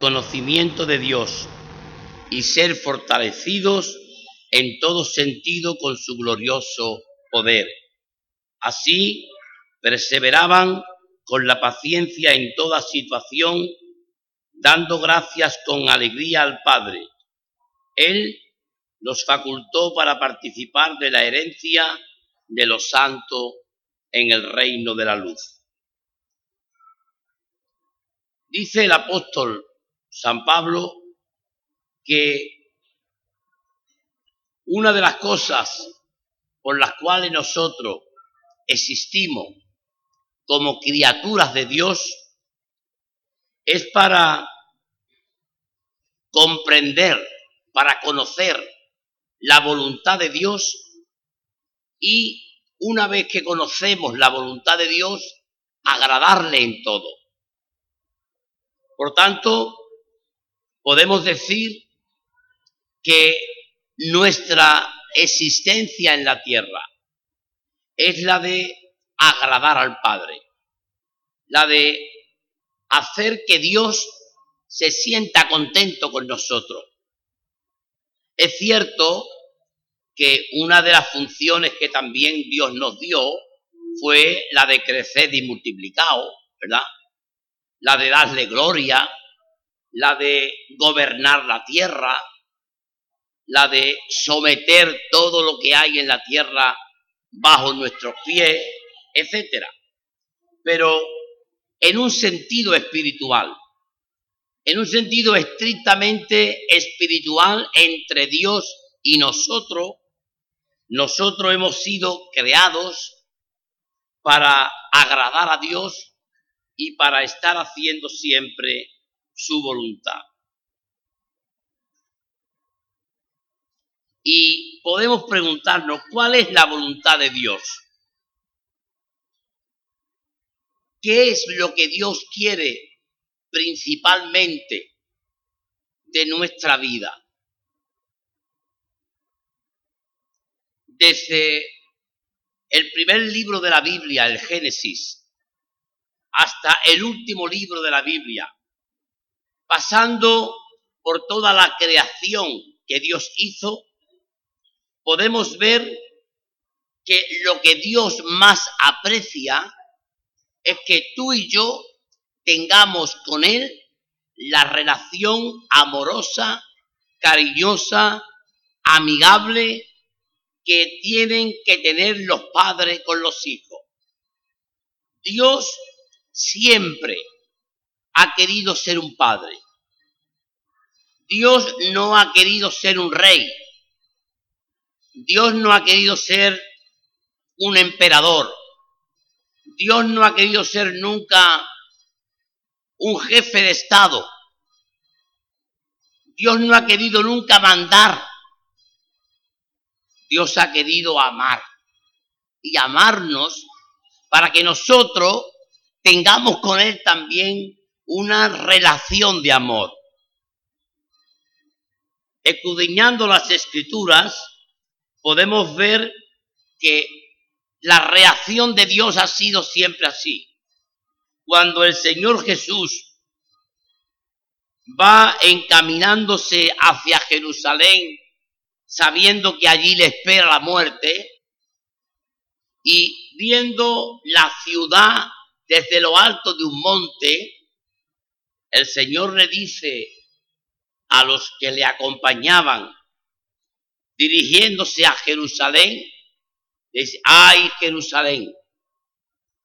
conocimiento de Dios y ser fortalecidos en todo sentido con su glorioso poder. Así perseveraban con la paciencia en toda situación, dando gracias con alegría al Padre. Él los facultó para participar de la herencia de los santos en el reino de la luz. Dice el apóstol San Pablo que una de las cosas por las cuales nosotros existimos como criaturas de Dios es para comprender, para conocer la voluntad de Dios y una vez que conocemos la voluntad de Dios, agradarle en todo. Por tanto, podemos decir que nuestra existencia en la tierra es la de agradar al Padre, la de hacer que Dios se sienta contento con nosotros. Es cierto que una de las funciones que también Dios nos dio fue la de crecer y multiplicado, ¿verdad? La de darle gloria, la de gobernar la tierra, la de someter todo lo que hay en la tierra bajo nuestros pies, etc. Pero en un sentido espiritual, en un sentido estrictamente espiritual entre Dios y nosotros, nosotros hemos sido creados para agradar a Dios y para estar haciendo siempre su voluntad. Y podemos preguntarnos, ¿cuál es la voluntad de Dios? ¿Qué es lo que Dios quiere principalmente de nuestra vida? Desde el primer libro de la Biblia, el Génesis, hasta el último libro de la Biblia, pasando por toda la creación que Dios hizo, podemos ver que lo que Dios más aprecia es que tú y yo tengamos con Él la relación amorosa, cariñosa, amigable que tienen que tener los padres con los hijos. Dios siempre ha querido ser un padre. Dios no ha querido ser un rey. Dios no ha querido ser un emperador. Dios no ha querido ser nunca un jefe de Estado. Dios no ha querido nunca mandar. Dios ha querido amar y amarnos para que nosotros tengamos con Él también una relación de amor. Escudriñando las escrituras, podemos ver que la reacción de Dios ha sido siempre así. Cuando el Señor Jesús va encaminándose hacia Jerusalén, sabiendo que allí le espera la muerte, y viendo la ciudad desde lo alto de un monte, el Señor le dice a los que le acompañaban, dirigiéndose a Jerusalén, dice, ay Jerusalén,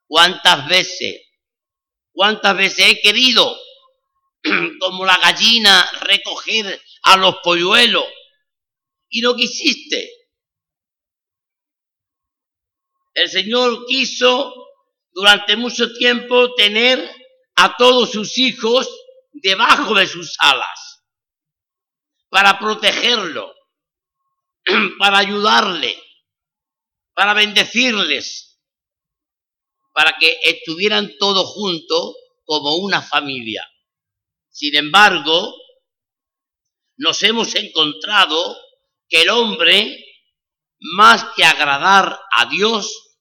cuántas veces, cuántas veces he querido, como la gallina, recoger a los polluelos y no quisiste. El Señor quiso durante mucho tiempo tener a todos sus hijos debajo de sus alas para protegerlo para ayudarle, para bendecirles, para que estuvieran todos juntos como una familia. Sin embargo, nos hemos encontrado que el hombre, más que agradar a Dios,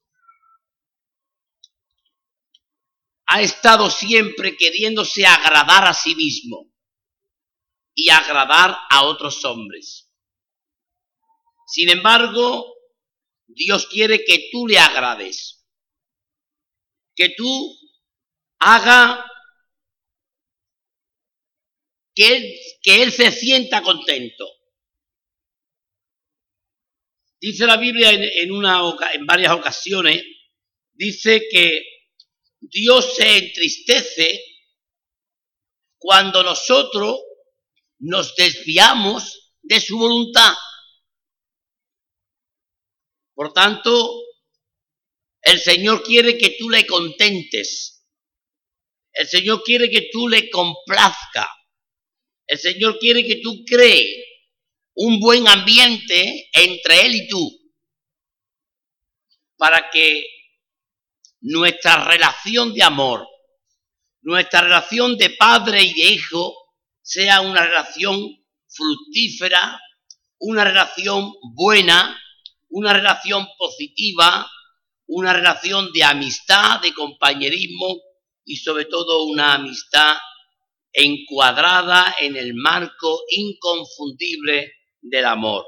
ha estado siempre queriéndose agradar a sí mismo. y agradar a otros hombres. Sin embargo, Dios quiere que tú le agrades, que tú haga que él, que él se sienta contento. Dice la Biblia en, en varias ocasiones, dice que Dios se entristece cuando nosotros nos desviamos de su voluntad. Por tanto, el Señor quiere que tú le contentes. El Señor quiere que tú le complazca. El Señor quiere que tú crees un buen ambiente entre Él y tú. Para que nuestra relación de amor, nuestra relación de padre y de hijo sea una relación fructífera, una relación buena, una relación positiva, una relación de amistad, de compañerismo y sobre todo una amistad encuadrada en el marco inconfundible del amor.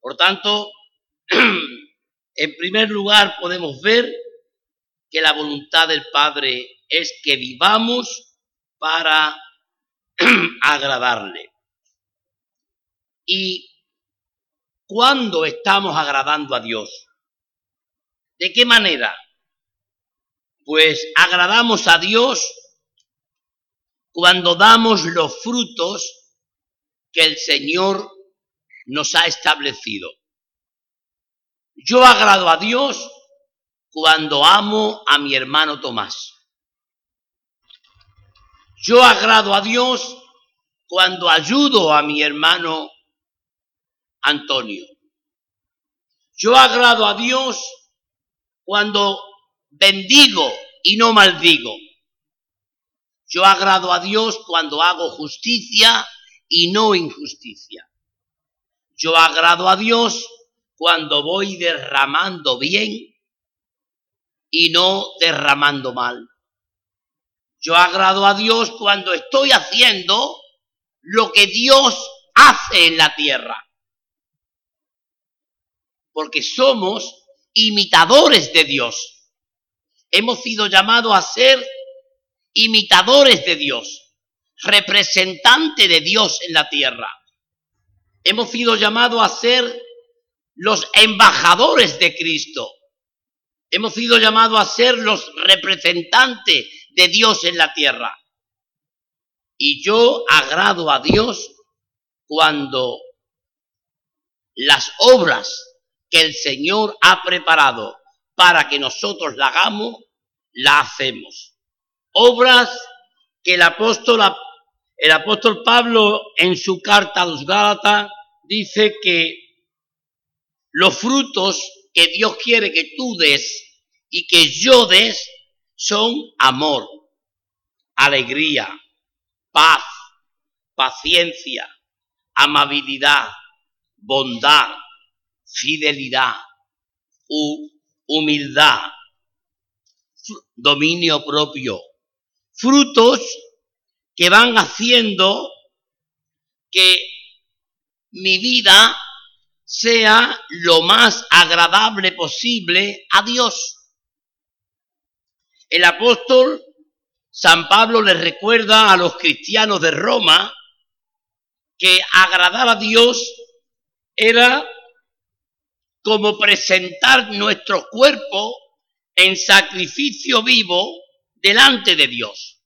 Por tanto, en primer lugar podemos ver que la voluntad del Padre es que vivamos para agradarle. ¿Y cuándo estamos agradando a Dios? ¿De qué manera? Pues agradamos a Dios cuando damos los frutos que el Señor nos ha establecido. Yo agrado a Dios cuando amo a mi hermano Tomás. Yo agrado a Dios cuando ayudo a mi hermano Antonio. Yo agrado a Dios cuando bendigo y no maldigo. Yo agrado a Dios cuando hago justicia y no injusticia. Yo agrado a Dios cuando voy derramando bien y no derramando mal. Yo agrado a Dios cuando estoy haciendo lo que Dios hace en la tierra. Porque somos imitadores de Dios. Hemos sido llamados a ser imitadores de Dios, representante de Dios en la tierra. Hemos sido llamados a ser los embajadores de Cristo. Hemos sido llamados a ser los representantes de Dios en la tierra. Y yo agrado a Dios cuando las obras que el Señor ha preparado para que nosotros la hagamos, la hacemos. Obras que el apóstol, el apóstol Pablo en su carta a los Gálatas dice que los frutos que Dios quiere que tú des y que yo des son amor, alegría, paz, paciencia, amabilidad, bondad, fidelidad, humildad, dominio propio. Frutos que van haciendo que mi vida sea lo más agradable posible a Dios. El apóstol San Pablo le recuerda a los cristianos de Roma que agradar a Dios era como presentar nuestro cuerpo en sacrificio vivo delante de Dios.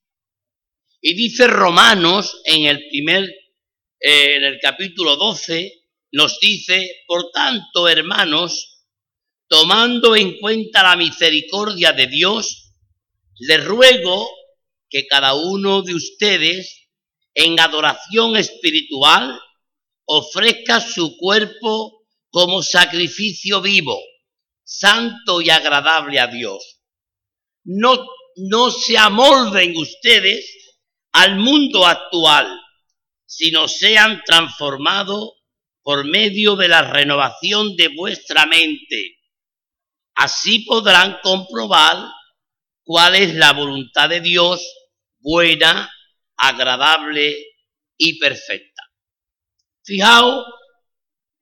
Y dice Romanos en el primer, eh, en el capítulo 12, nos dice, por tanto, hermanos, tomando en cuenta la misericordia de Dios, le ruego que cada uno de ustedes en adoración espiritual ofrezca su cuerpo como sacrificio vivo, santo y agradable a Dios. No, no se amolden ustedes al mundo actual, sino sean transformados por medio de la renovación de vuestra mente. Así podrán comprobar cuál es la voluntad de Dios, buena, agradable y perfecta. Fijaos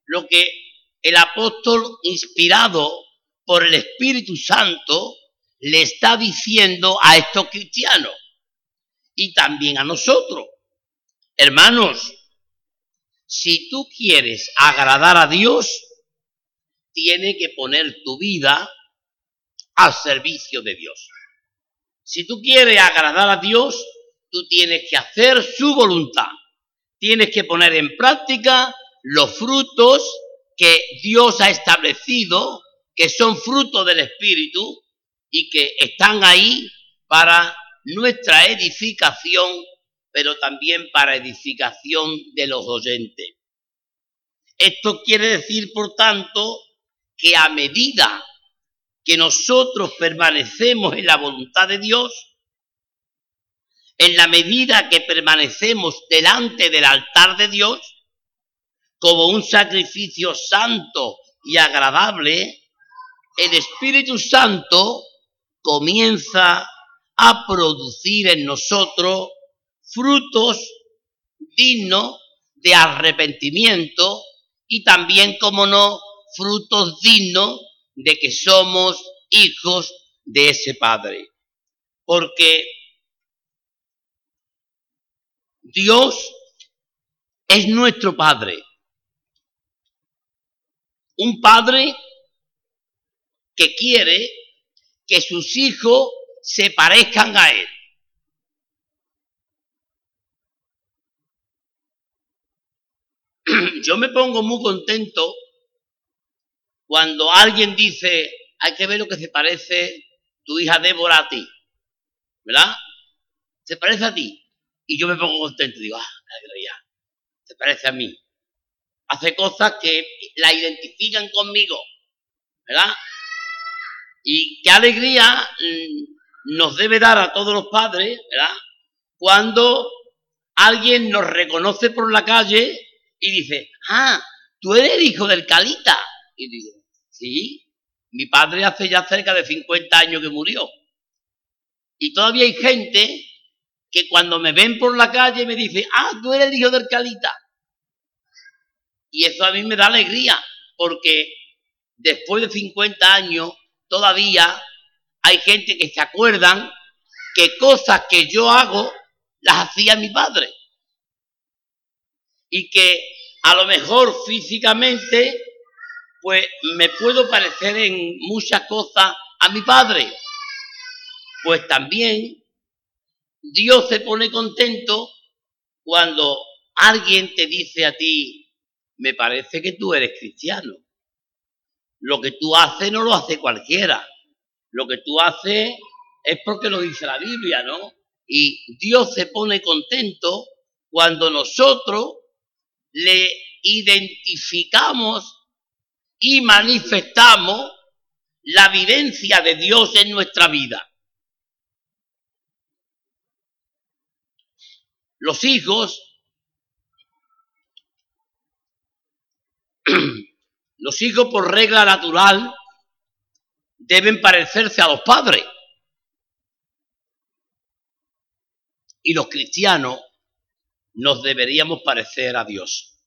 lo que el apóstol inspirado por el Espíritu Santo le está diciendo a estos cristianos y también a nosotros. Hermanos, si tú quieres agradar a Dios, tienes que poner tu vida al servicio de Dios. Si tú quieres agradar a Dios, tú tienes que hacer su voluntad. Tienes que poner en práctica los frutos que Dios ha establecido, que son frutos del Espíritu y que están ahí para nuestra edificación, pero también para edificación de los oyentes. Esto quiere decir, por tanto, que a medida que nosotros permanecemos en la voluntad de Dios, en la medida que permanecemos delante del altar de Dios, como un sacrificio santo y agradable, el Espíritu Santo comienza a producir en nosotros frutos dignos de arrepentimiento y también, como no, frutos dignos de que somos hijos de ese Padre. Porque Dios es nuestro Padre. Un Padre que quiere que sus hijos se parezcan a Él. Yo me pongo muy contento cuando alguien dice, hay que ver lo que se parece tu hija Débora a ti, ¿verdad? Se parece a ti. Y yo me pongo contento, digo, ah, alegría, se parece a mí. Hace cosas que la identifican conmigo, ¿verdad? Y qué alegría mm, nos debe dar a todos los padres, ¿verdad? Cuando alguien nos reconoce por la calle y dice, ah, tú eres hijo del Calita. Y digo, Sí, mi padre hace ya cerca de 50 años que murió. Y todavía hay gente que cuando me ven por la calle me dice, ah, tú eres el hijo del Calita. Y eso a mí me da alegría, porque después de 50 años todavía hay gente que se acuerdan que cosas que yo hago las hacía mi padre. Y que a lo mejor físicamente pues me puedo parecer en muchas cosas a mi padre. Pues también Dios se pone contento cuando alguien te dice a ti, me parece que tú eres cristiano. Lo que tú haces no lo hace cualquiera. Lo que tú haces es porque lo dice la Biblia, ¿no? Y Dios se pone contento cuando nosotros le identificamos y manifestamos la vivencia de Dios en nuestra vida. Los hijos, los hijos por regla natural deben parecerse a los padres. Y los cristianos nos deberíamos parecer a Dios.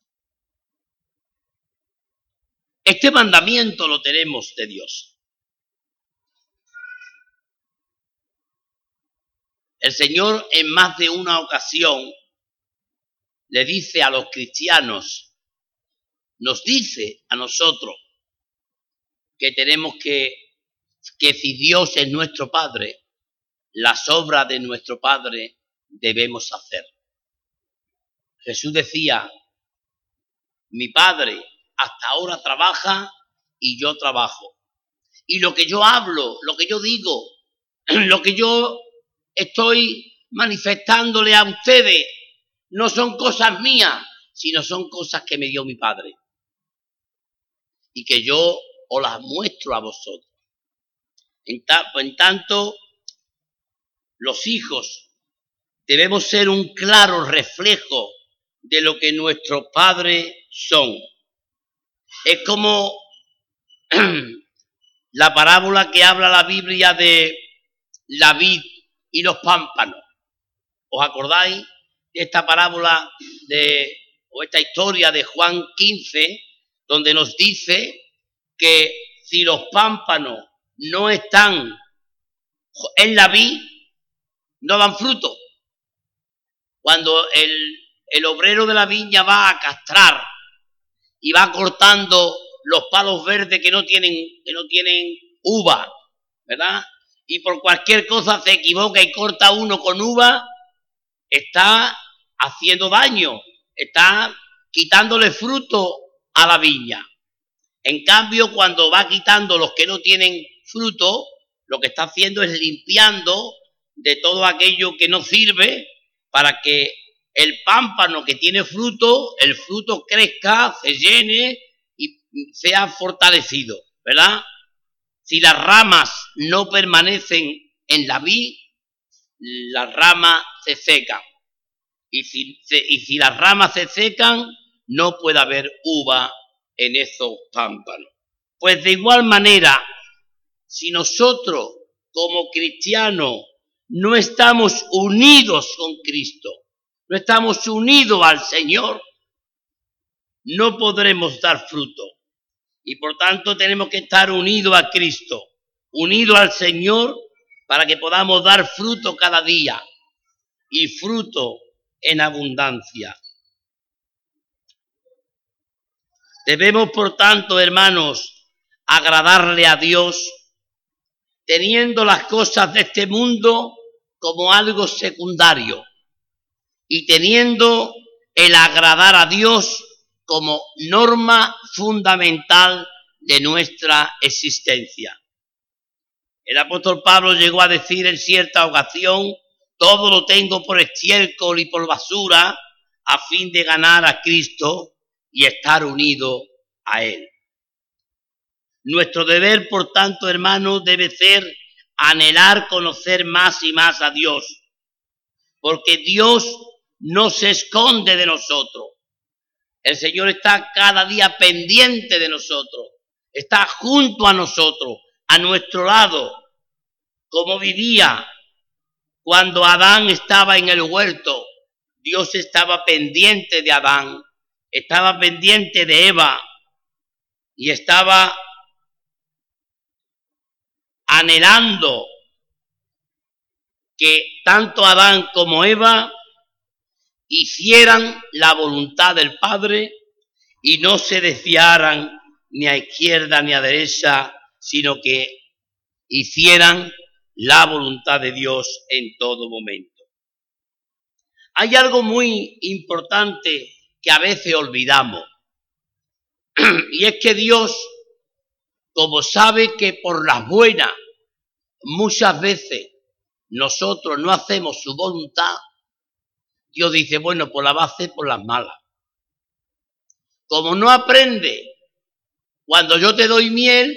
Este mandamiento lo tenemos de Dios. El Señor en más de una ocasión le dice a los cristianos, nos dice a nosotros que tenemos que, que si Dios es nuestro Padre, las obras de nuestro Padre debemos hacer. Jesús decía, mi Padre hasta ahora trabaja y yo trabajo. Y lo que yo hablo, lo que yo digo, lo que yo estoy manifestándole a ustedes, no son cosas mías, sino son cosas que me dio mi Padre. Y que yo os las muestro a vosotros. En, en tanto, los hijos debemos ser un claro reflejo de lo que nuestros padres son. Es como la parábola que habla la Biblia de la vid y los pámpanos. ¿Os acordáis de esta parábola de, o esta historia de Juan 15, donde nos dice que si los pámpanos no están en la vid, no dan fruto. Cuando el, el obrero de la viña va a castrar y va cortando los palos verdes que no tienen, que no tienen uva, ¿verdad? Y por cualquier cosa se equivoca y corta uno con uva, está haciendo daño, está quitándole fruto a la viña. En cambio, cuando va quitando los que no tienen fruto, lo que está haciendo es limpiando de todo aquello que no sirve para que el pámpano que tiene fruto, el fruto crezca, se llene y sea fortalecido, ¿verdad? Si las ramas no permanecen en la vid, las ramas se secan. Y si, y si las ramas se secan, no puede haber uva en esos pámpanos. Pues de igual manera, si nosotros como cristianos no estamos unidos con Cristo, no estamos unidos al Señor, no podremos dar fruto. Y por tanto tenemos que estar unidos a Cristo, unidos al Señor, para que podamos dar fruto cada día y fruto en abundancia. Debemos, por tanto, hermanos, agradarle a Dios, teniendo las cosas de este mundo como algo secundario y teniendo el agradar a Dios como norma fundamental de nuestra existencia. El apóstol Pablo llegó a decir en cierta ocasión, todo lo tengo por estiércol y por basura a fin de ganar a Cristo y estar unido a Él. Nuestro deber, por tanto, hermanos, debe ser anhelar conocer más y más a Dios, porque Dios no se esconde de nosotros. El Señor está cada día pendiente de nosotros, está junto a nosotros, a nuestro lado, como vivía cuando Adán estaba en el huerto. Dios estaba pendiente de Adán estaba pendiente de Eva y estaba anhelando que tanto Adán como Eva hicieran la voluntad del Padre y no se desviaran ni a izquierda ni a derecha, sino que hicieran la voluntad de Dios en todo momento. Hay algo muy importante que a veces olvidamos. Y es que Dios, como sabe que por las buenas muchas veces nosotros no hacemos su voluntad, Dios dice, bueno, pues la hacer por las malas. Como no aprende cuando yo te doy miel,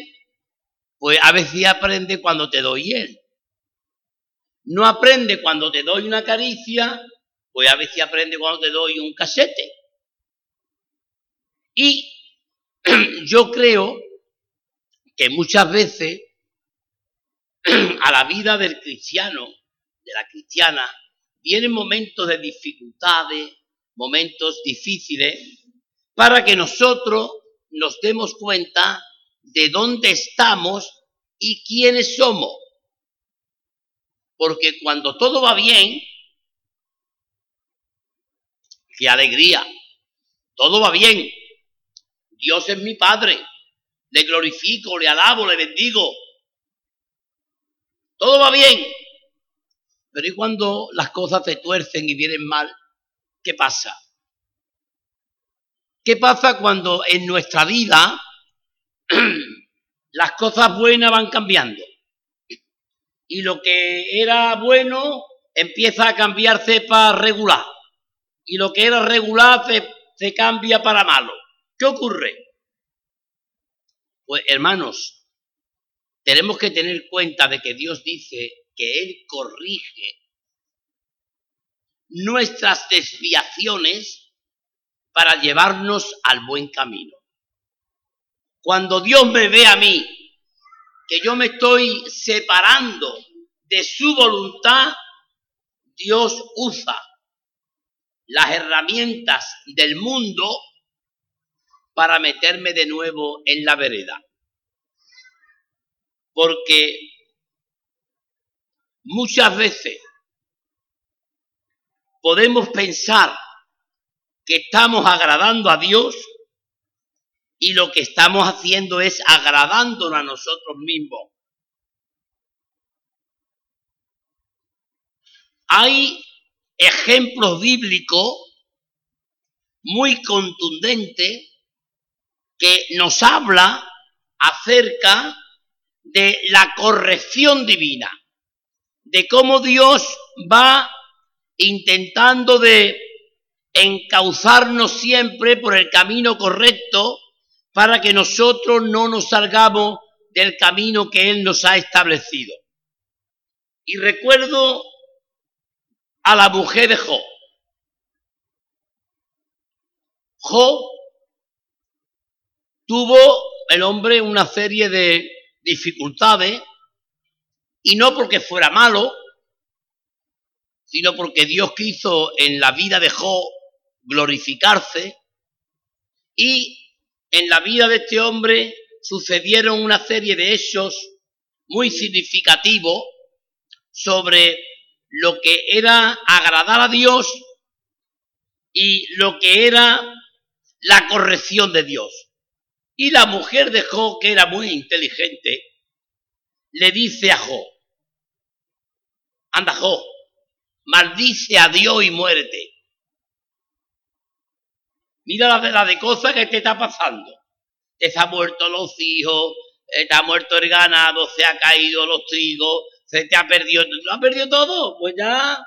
pues a veces aprende cuando te doy hiel. No aprende cuando te doy una caricia, pues a veces aprende cuando te doy un casete. Y yo creo que muchas veces a la vida del cristiano, de la cristiana, vienen momentos de dificultades, momentos difíciles, para que nosotros nos demos cuenta de dónde estamos y quiénes somos. Porque cuando todo va bien, qué alegría, todo va bien, Dios es mi Padre. Le glorifico, le alabo, le bendigo. Todo va bien. Pero ¿y cuando las cosas se tuercen y vienen mal? ¿Qué pasa? ¿Qué pasa cuando en nuestra vida las cosas buenas van cambiando? Y lo que era bueno empieza a cambiarse para regular. Y lo que era regular se, se cambia para malo. ¿Qué ocurre? Pues hermanos, tenemos que tener cuenta de que Dios dice que Él corrige nuestras desviaciones para llevarnos al buen camino. Cuando Dios me ve a mí, que yo me estoy separando de su voluntad, Dios usa las herramientas del mundo para meterme de nuevo en la vereda. Porque muchas veces podemos pensar que estamos agradando a Dios y lo que estamos haciendo es agradándonos a nosotros mismos. Hay ejemplos bíblicos muy contundentes que nos habla acerca de la corrección divina, de cómo Dios va intentando de encauzarnos siempre por el camino correcto para que nosotros no nos salgamos del camino que Él nos ha establecido. Y recuerdo a la mujer de Job. Job tuvo el hombre una serie de dificultades y no porque fuera malo, sino porque Dios quiso en la vida de Job glorificarse y en la vida de este hombre sucedieron una serie de hechos muy significativos sobre lo que era agradar a Dios y lo que era la corrección de Dios. Y la mujer de Job, que era muy inteligente, le dice a Job, anda Job, maldice a Dios y muérete. Mira la de, de cosas que te está pasando. Te ha muerto los hijos, te ha muerto el ganado, se ha caído los trigos, se te ha perdido, ¿lo ha perdido todo? Pues ya,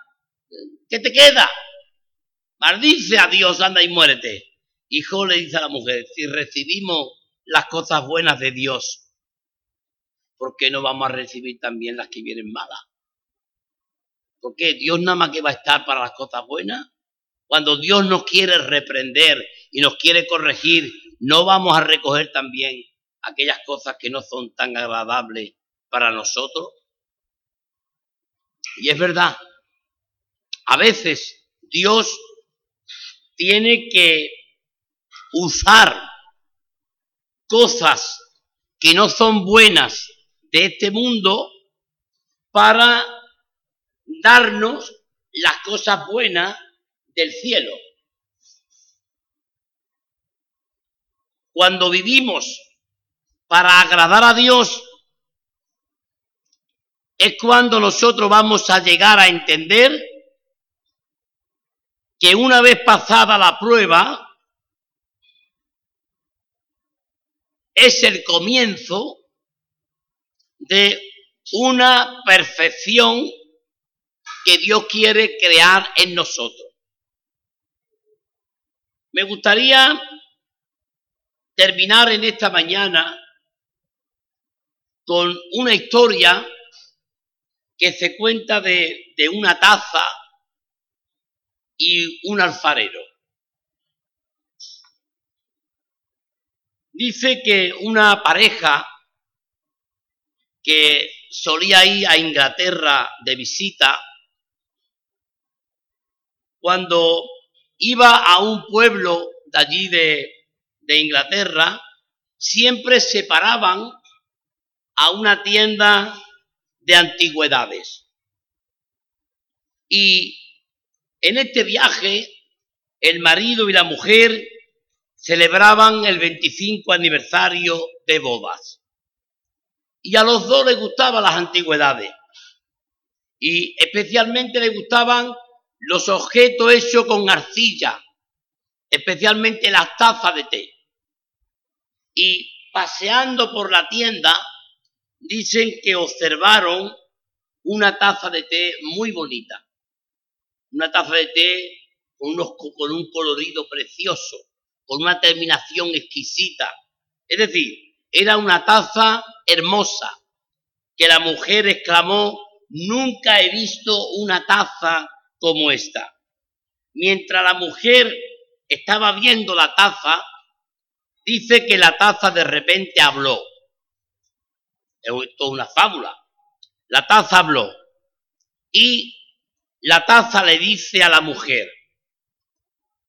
¿qué te queda? Maldice a Dios, anda y muérete. Hijo le dice a la mujer, si recibimos las cosas buenas de Dios, ¿por qué no vamos a recibir también las que vienen malas? ¿Por qué? Dios nada más que va a estar para las cosas buenas. Cuando Dios nos quiere reprender y nos quiere corregir, no vamos a recoger también aquellas cosas que no son tan agradables para nosotros. Y es verdad, a veces Dios tiene que usar cosas que no son buenas de este mundo para darnos las cosas buenas del cielo. Cuando vivimos para agradar a Dios, es cuando nosotros vamos a llegar a entender que una vez pasada la prueba, es el comienzo de una perfección que Dios quiere crear en nosotros. Me gustaría terminar en esta mañana con una historia que se cuenta de, una taza y un alfarero. Dice que una pareja que solía ir a Inglaterra de visita, cuando iba a un pueblo de allí de, Inglaterra, siempre se paraban a una tienda de antigüedades. Y en este viaje, el marido y la mujer celebraban el 25 aniversario de bodas. Y a los dos les gustaban las antigüedades. Y especialmente les gustaban los objetos hechos con arcilla, especialmente las tazas de té. Y paseando por la tienda, dicen que observaron una taza de té muy bonita. Una taza de té con, con un colorido precioso, con una terminación exquisita. Es decir, era una taza hermosa, que la mujer exclamó, nunca he visto una taza como esta. Mientras la mujer estaba viendo la taza, dice que la taza de repente habló. Esto es una fábula. La taza habló y la taza le dice a la mujer,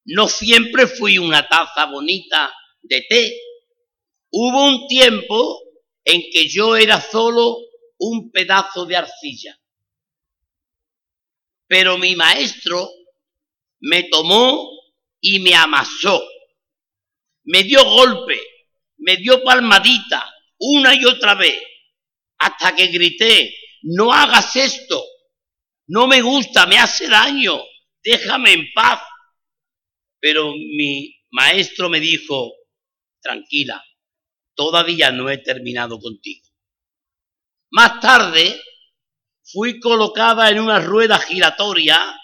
No siempre fui una taza bonita de té. Hubo un tiempo en que yo era solo un pedazo de arcilla. Pero mi maestro me tomó y me amasó. Me dio golpe, me dio palmadita una y otra vez, hasta que grité, no hagas esto, no me gusta, me hace daño, déjame en paz. Pero mi maestro me dijo, tranquila, todavía no he terminado contigo. Más tarde fui colocada en una rueda giratoria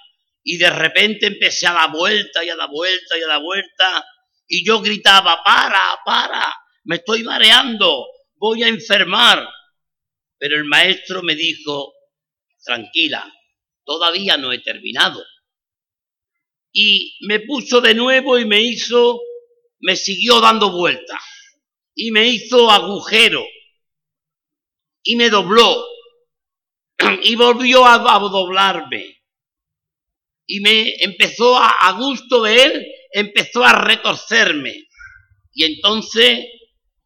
y de repente empecé a dar vuelta y a dar vuelta y a dar vuelta y yo gritaba, para, para, me estoy mareando, voy a enfermar. Pero el maestro me dijo, tranquila, todavía no he terminado. Y me puso de nuevo y me hizo, me siguió dando vueltas y me hizo agujero y me dobló y volvió a, doblarme y me empezó a, a gusto de él, empezó a retorcerme y entonces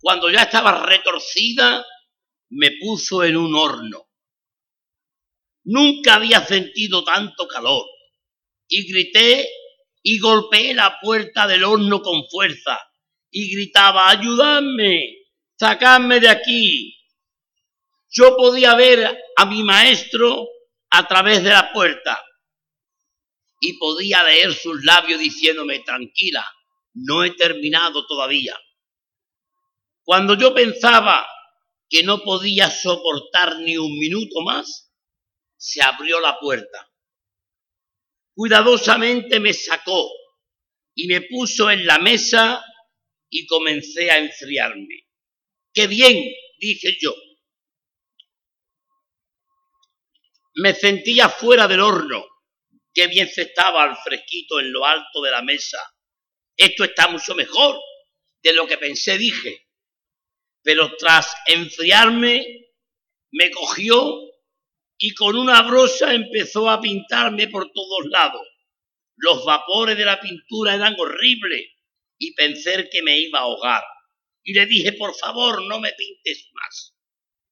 cuando ya estaba retorcida me puso en un horno. Nunca había sentido tanto calor y grité y golpeé la puerta del horno con fuerza y gritaba, ayudadme, sacadme de aquí. Yo podía ver a mi maestro a través de la puerta y podía leer sus labios diciéndome, tranquila, no he terminado todavía. Cuando yo pensaba que no podía soportar ni un minuto más, se abrió la puerta. Cuidadosamente me sacó y me puso en la mesa y comencé a enfriarme. ¡Qué bien! dije yo. Me sentía fuera del horno. Qué bien se estaba al fresquito en lo alto de la mesa. Esto está mucho mejor de lo que pensé, dije. Pero tras enfriarme, me cogió y con una brosa empezó a pintarme por todos lados. Los vapores de la pintura eran horribles y pensé que me iba a ahogar. Y le dije, por favor, no me pintes más.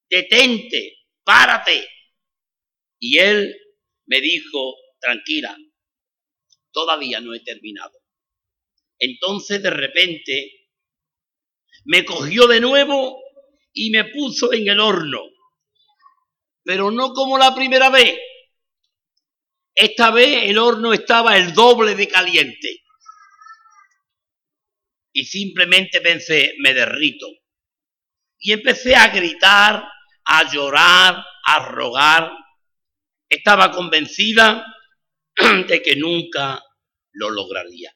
Detente, párate. Y él me dijo, tranquila, todavía no he terminado. Entonces de repente me cogió de nuevo y me puso en el horno. Pero no como la primera vez. Esta vez el horno estaba el doble de caliente y simplemente pensé, me derrito. Y empecé a gritar, a llorar, a rogar. Estaba convencida de que nunca lo lograría.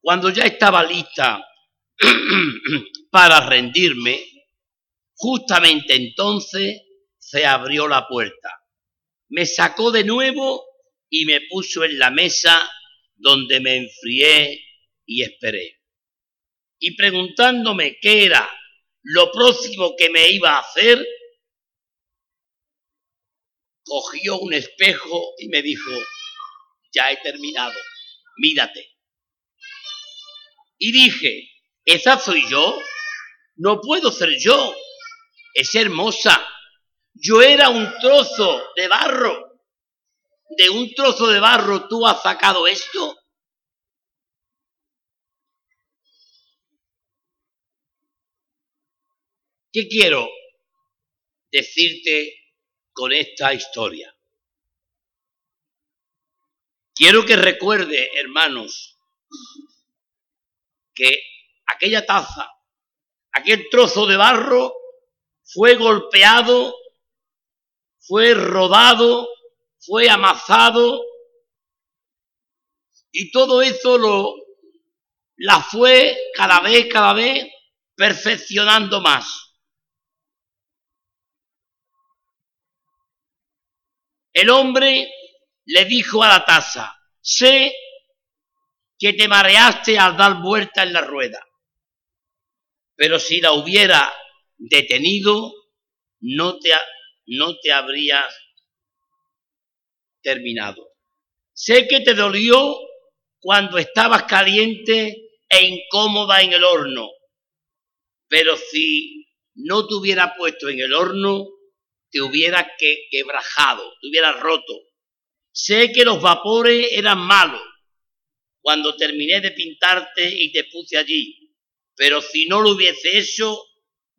Cuando ya estaba lista para rendirme, justamente entonces se abrió la puerta. Me sacó de nuevo y me puso en la mesa donde me enfrié y esperé. Y preguntándome qué era lo próximo que me iba a hacer, cogió un espejo y me dijo, ya he terminado, mírate. Y dije, ¿esa soy yo? No puedo ser yo. Es hermosa. Yo era un trozo de barro. De un trozo de barro tú has sacado esto. ¿Qué quiero decirte con esta historia? Quiero que recuerde, hermanos, que aquella taza, aquel trozo de barro fue golpeado, fue rodado, fue amasado y todo eso lo la fue cada vez, cada vez perfeccionando más. El hombre le dijo a la taza, sé que te mareaste al dar vuelta en la rueda, pero si la hubiera detenido, no te, no te habrías terminado. Sé que te dolió cuando estabas caliente e incómoda en el horno. Pero si no te hubiera puesto en el horno, te hubiera que, quebrajado, te hubiera roto. Sé que los vapores eran malos cuando terminé de pintarte y te puse allí, pero si no lo hubiese hecho,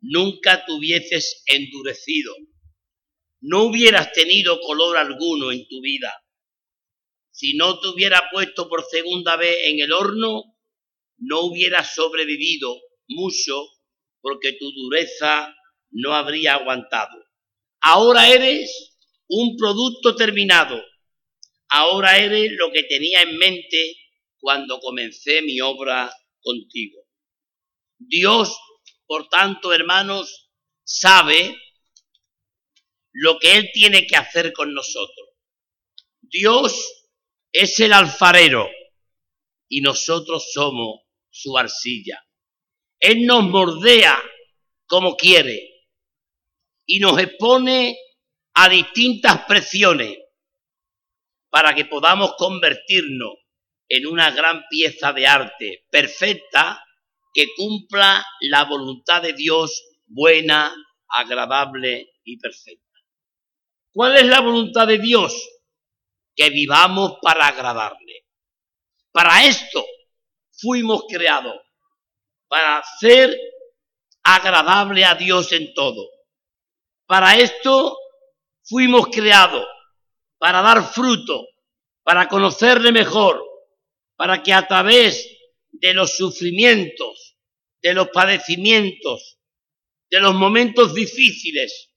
nunca te hubieses endurecido. No hubieras tenido color alguno en tu vida. Si no te hubiera puesto por segunda vez en el horno, no hubieras sobrevivido mucho porque tu dureza no habría aguantado. Ahora eres un producto terminado. Ahora eres lo que tenía en mente cuando comencé mi obra contigo. Dios, por tanto, hermanos, sabe lo que Él tiene que hacer con nosotros. Dios es el alfarero y nosotros somos su arcilla. Él nos mordea como quiere y nos expone a distintas presiones para que podamos convertirnos en una gran pieza de arte perfecta que cumpla la voluntad de Dios buena, agradable y perfecta. ¿Cuál es la voluntad de Dios? Que vivamos para agradarle. Para esto fuimos creados, para ser agradable a Dios en todo. Para esto fuimos creados, para dar fruto, para conocerle mejor, para que a través de los sufrimientos, de los padecimientos, de los momentos difíciles,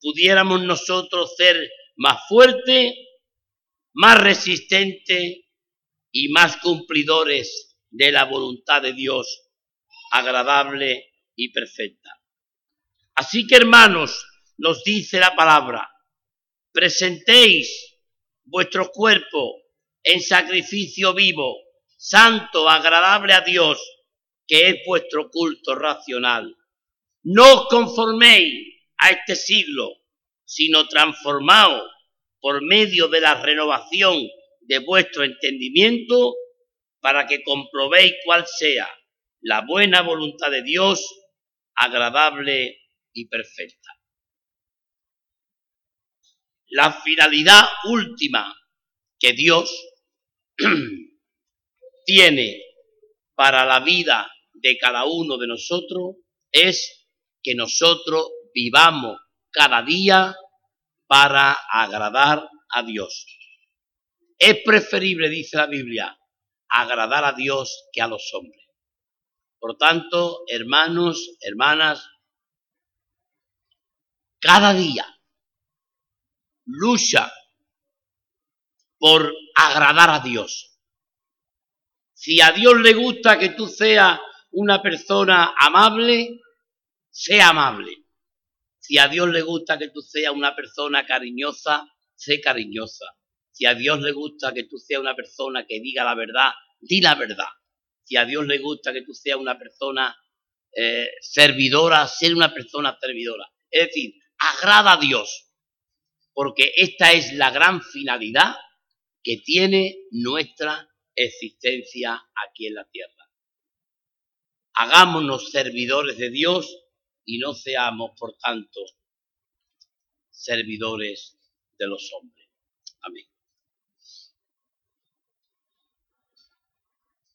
pudiéramos nosotros ser más fuerte, más resistente y más cumplidores de la voluntad de Dios, agradable y perfecta. Así que hermanos, nos dice la palabra, presentéis vuestro cuerpo en sacrificio vivo, santo, agradable a Dios, que es vuestro culto racional. No os conforméis a este siglo, sino transformaos por medio de la renovación de vuestro entendimiento para que comprobéis cuál sea la buena voluntad de Dios, agradable y perfecta. La finalidad última que Dios tiene para la vida de cada uno de nosotros es que nosotros vivamos cada día para agradar a Dios. Es preferible, dice la Biblia, agradar a Dios que a los hombres. Por tanto, hermanos, hermanas, cada día lucha por agradar a Dios. Si a Dios le gusta que tú seas una persona amable, sea amable. Si a Dios le gusta que tú seas una persona cariñosa, sé cariñosa. Si a Dios le gusta que tú seas una persona que diga la verdad, di la verdad. Si a Dios le gusta que tú seas una persona eh, servidora, sé una persona servidora. Es decir, agrada a Dios. Porque esta es la gran finalidad que tiene nuestra existencia aquí en la tierra. Hagámonos servidores de Dios y no seamos, por tanto, servidores de los hombres. Amén.